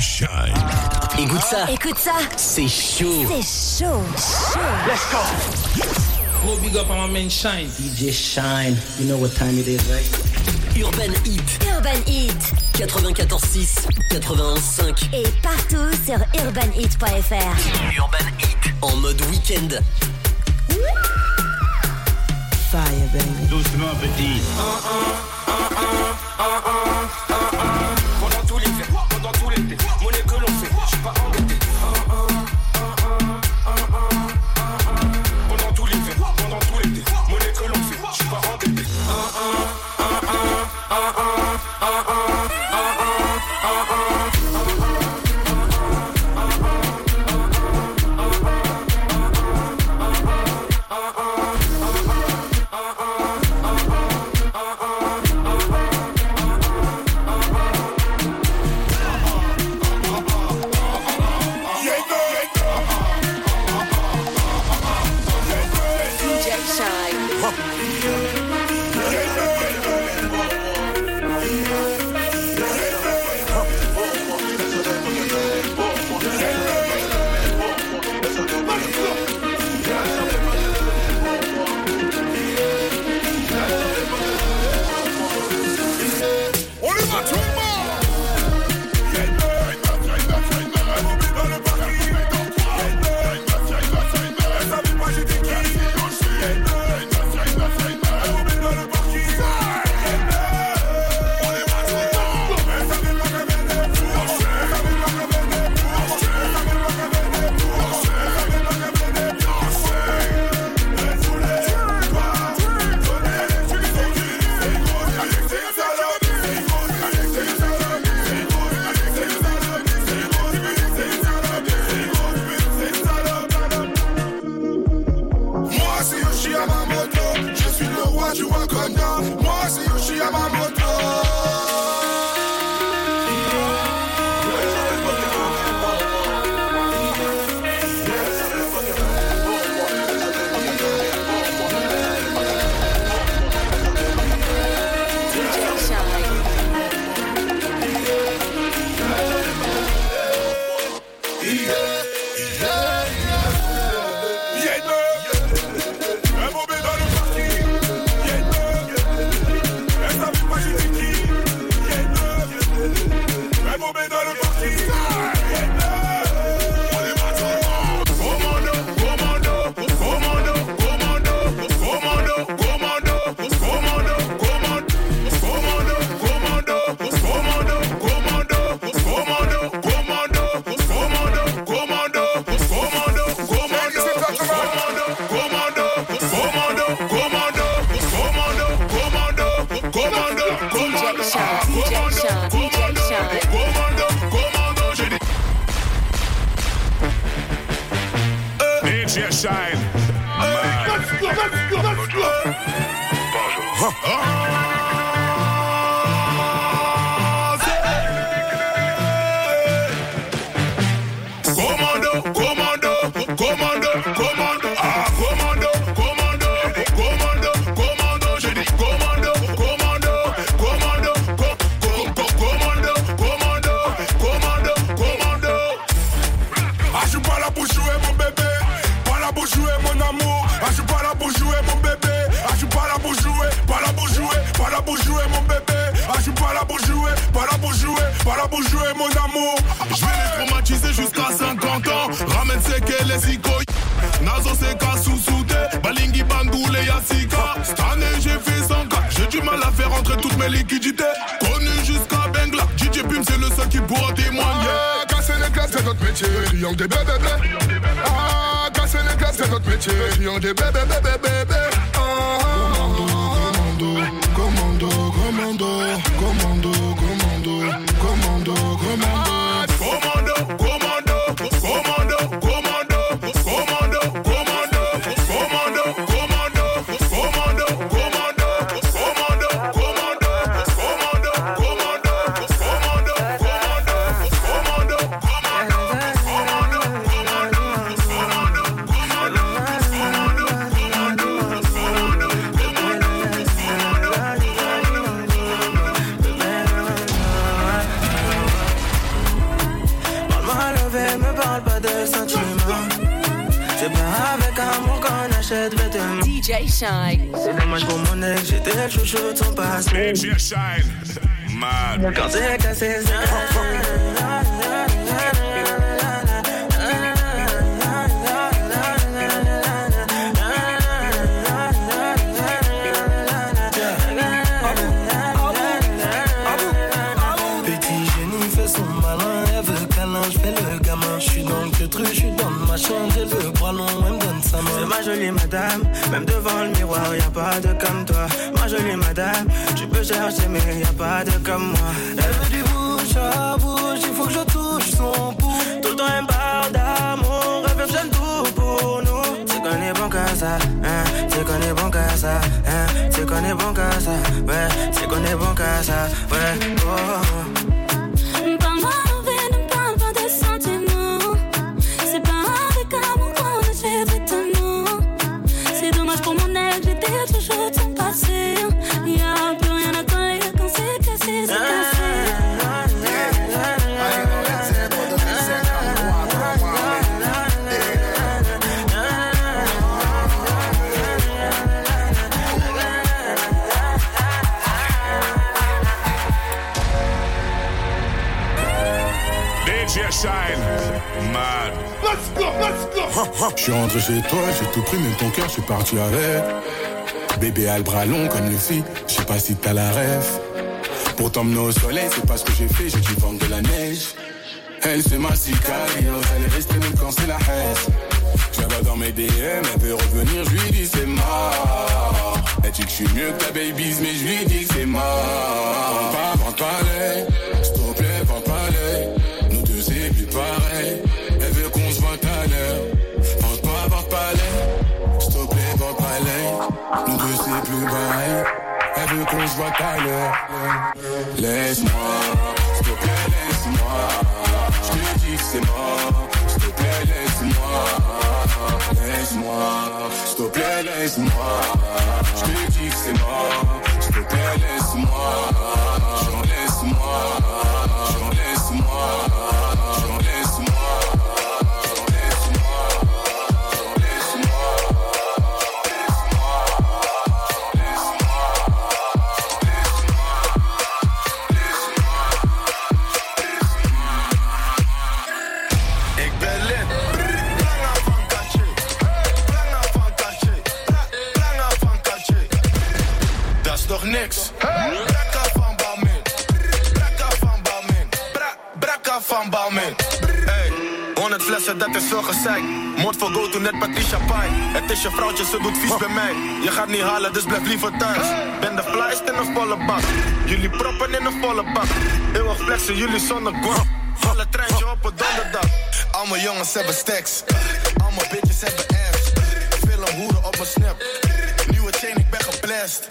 Shine. Écoute ça. Écoute ça. C'est chaud. C'est chaud. Chaud. Let's go. Gros big up à ma main Shine. DJ Shine. You know what time it is, right? Urban Heat. Urban Heat. 94.6, 91.5. Et partout sur urbanheat.fr. Urban Heat. En mode week-end. Fire, baby. Doucement, petit. Pendant tout Shine. Let's go, let's go, let's go. Bonjour. Jouer, pas là pour jouer mon amour. Je vais les traumatiser jusqu'à 50 ans. Ramène c'est qu'elle est si Nazo c'est qu'à sous-souter. Balingi Bandoule Yassika. Cette année j'ai fait 100 cas. J'ai du mal à faire rentrer toutes mes liquidités. Connu jusqu'à Bengla. DJ Pim c'est le seul qui pourra témoigner. Ah, casser les glaces, c'est notre métier. Triangle des bébés. Ah, casser les glaces, c'est notre métier. Triangle des bébés, bébés. Ah, commando, commando, commando, commando, commando, Shine. C'est dommage pour mon ex, j'étais chouchou de son passé. Eh Shine, man. Quand c'est cassé, jolie madame, même devant le miroir, y a pas de comme toi. Ma jolie madame, tu peux chercher, mais y a pas de comme moi. Elle veut du bouche à bouche, il faut que je touche son bout. Tout le temps, elle parle d'amour, elle veut tout pour nous. C'est qu'on est bon qu'à ça, hein, c'est qu'on est bon qu'à ça, hein, c'est qu'on est bon qu'à ça, ouais, c'est qu'on est bon qu'à ça, ouais. Oh, oh, oh. chez toi, j'ai tout pris, même ton cœur, je suis parti avec. Bébé a le bras long comme le si, je sais pas si t'as la ref. Pour t'emmener au soleil, c'est pas ce que j'ai fait, j'ai dû vendre de la neige. Elle c'est ma sicario, elle est restée même quand c'est la haine. Je la dans mes DM, elle veut revenir, je lui dis c'est mort. Elle dit que je suis mieux que ta baby's, mais je lui dis c'est mort. Pas, pas, De ses plus bas, elle veut qu'on se voit à l'heure. Laisse-moi, s'il te plaît, laisse-moi. Je te dis que c'est mort, s'il te plaît, laisse-moi. Laisse-moi, s'il te plaît, laisse-moi. Je te dis que c'est mort, s'il te plaît, laisse-moi. J'en laisse-moi, j'en laisse-moi. van Balmain. Hey, 100 flessen, dat is veel gezeik. Moord voor go to net Patricia Pai. Het is je vrouwtje, ze doet vies bij mij. Je gaat niet halen, dus blijf liever thuis. Ben de flyest in een volle bak. Jullie proppen in een volle bak. Eeuwig flexen, jullie zonder guap. Volle treintje op een donderdag. Allemaal jongens hebben stacks. Allemaal bitches hebben apps. Veel hoeren op een snap. Nieuwe chain, ik ben geblest.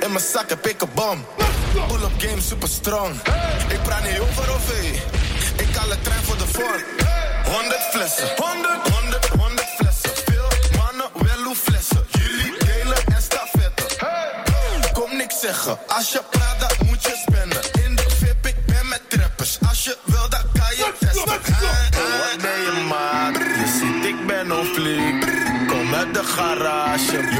In mijn zak heb ik een bom. Pull-up game super strong. Ik praat niet over of. Ik haal de trein voor de vorm. 100 flessen, 100, 100, 100 flessen. Veel mannen, wel hoe flessen. Jullie delen en stafetten. Kom niks zeggen, als je praat, dan moet je spenden. In de VIP, ik ben met trappers. Als je wil, dat kan je testen. Wat ben je maar? Je ziet, ik ben een. Kom uit de garage.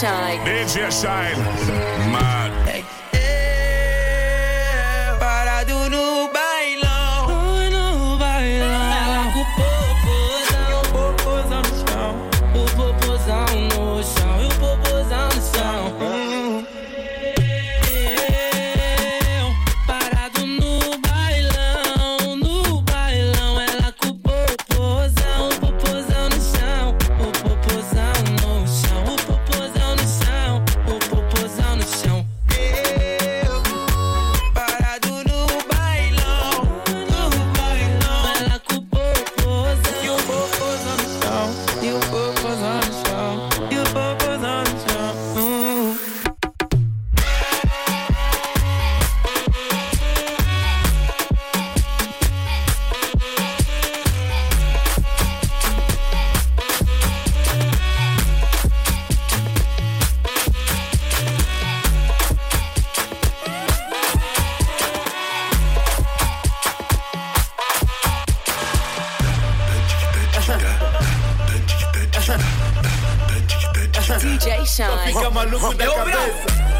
Shine. DJ Shine. My DJ Shine. Fica maluco da cabeça.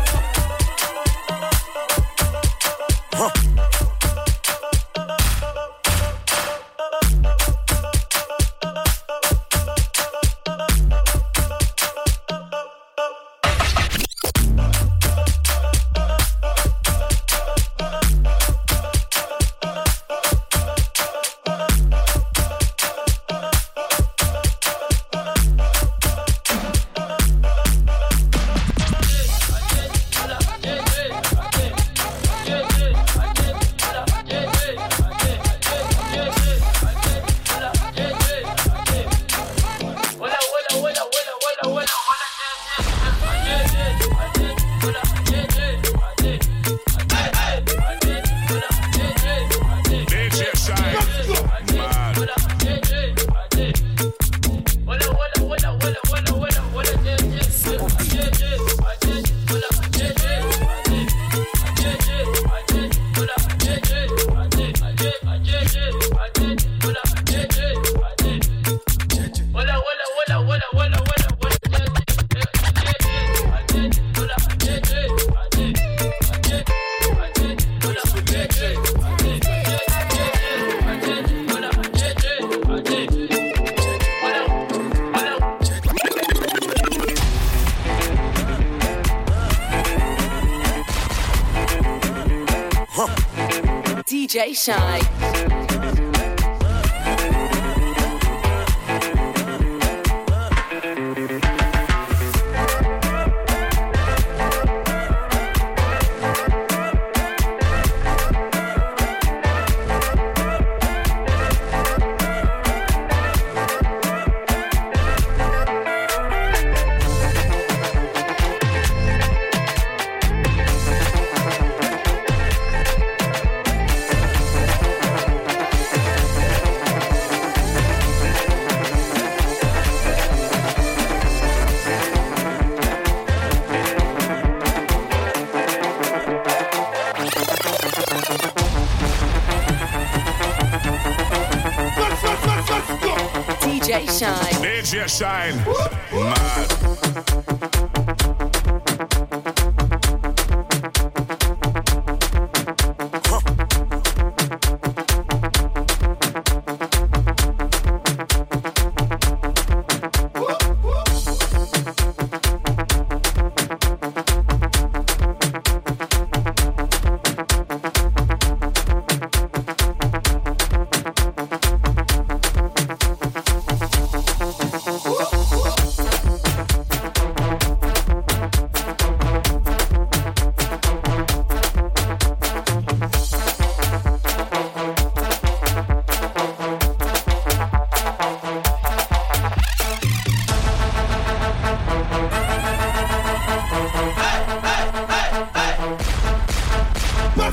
shine.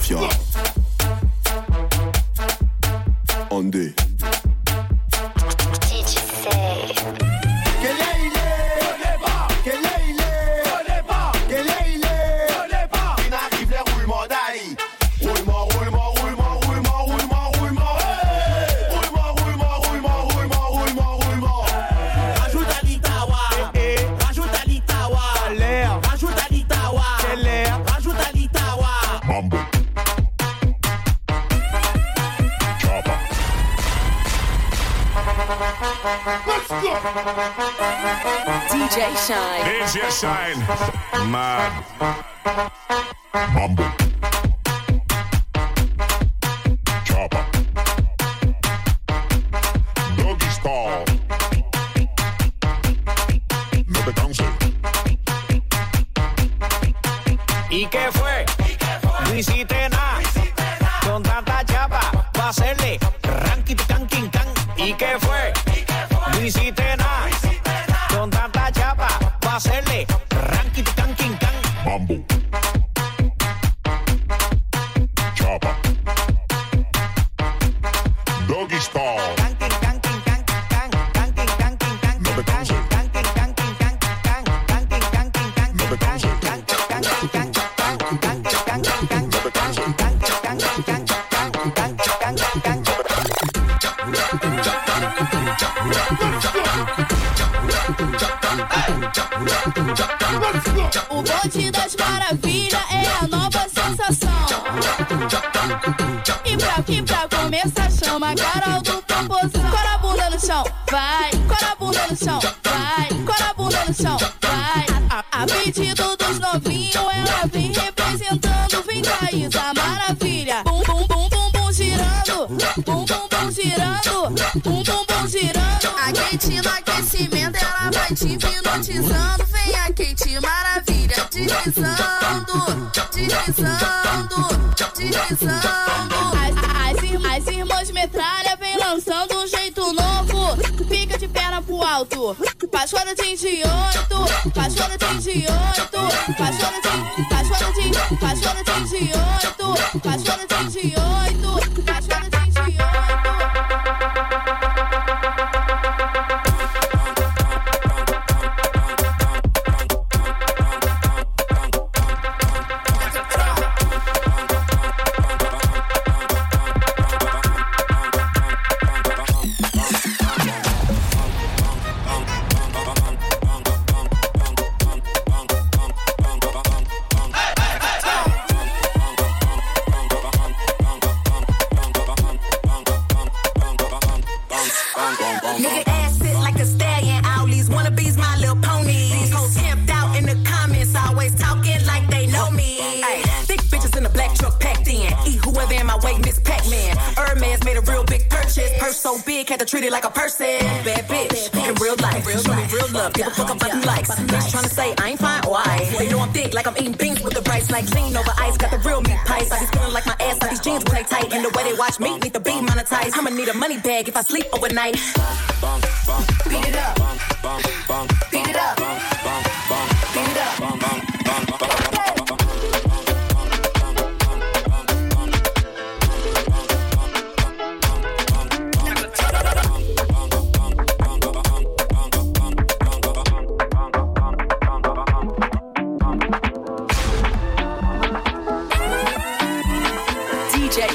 of your DJ Shine. DJ Shine. Mad. Mambo. Chopper. Doggy style. No te canses. ¿Y qué fue? Bumble. Vai. Cora a bunda no chão, vai. Cora a bunda no chão, vai. A, a pedido dos novinhos, ela vem representando. Vem Thaís, a maravilha. Bum, bum, bum, bum, bum, girando. Bum, bum, bum, girando. Bum, bum, bum, girando. A Kate no aquecimento, ela vai te hipnotizando. Vem a Kate, maravilha. Deslizando, deslizando, deslizando. As, as, as irmãs metralha vem lançando um jeito novo. Alto. Paixona de 28, paixona de 28, paixona de, paixona de, paixona de 28, paixona de 28, paixona de 28. Nigga to treat it like a person. Bad bitch, in real life. Show me real love, give a fuck about them likes. Bitch trying to say I ain't fine, why? They know I'm thick, like I'm eating beans with the rice. Like lean over ice, got the real meat pies. I be feeling like my ass, like these jeans when they tight. And the way they watch me, need to be monetized. I'ma need a money bag if I sleep overnight. Beat it up. Beat it up.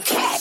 Okay.